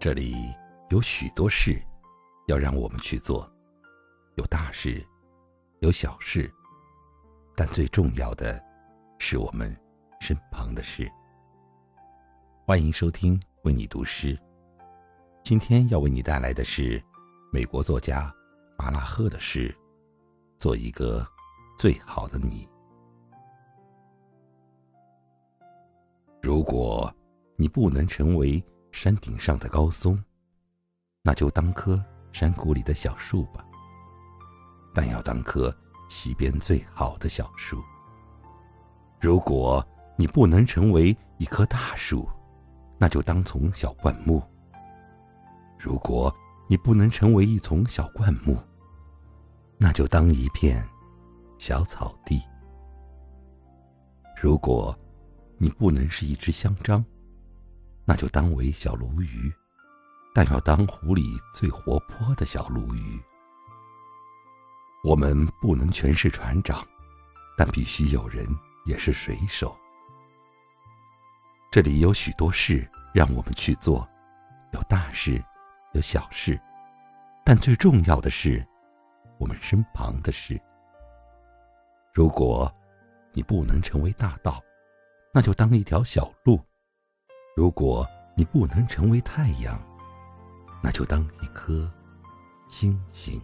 这里有许多事要让我们去做，有大事，有小事，但最重要的是我们身旁的事。欢迎收听为你读诗，今天要为你带来的是美国作家巴拉赫的诗《做一个最好的你》。如果你不能成为山顶上的高松，那就当棵山谷里的小树吧。但要当棵溪边最好的小树。如果你不能成为一棵大树，那就当丛小灌木。如果你不能成为一丛小灌木，那就当一片小草地。如果你不能是一只香樟，那就当为小鲈鱼，但要当湖里最活泼的小鲈鱼。我们不能全是船长，但必须有人也是水手。这里有许多事让我们去做，有大事，有小事，但最重要的是我们身旁的事。如果你不能成为大道，那就当一条小路。如果你不能成为太阳，那就当一颗星星。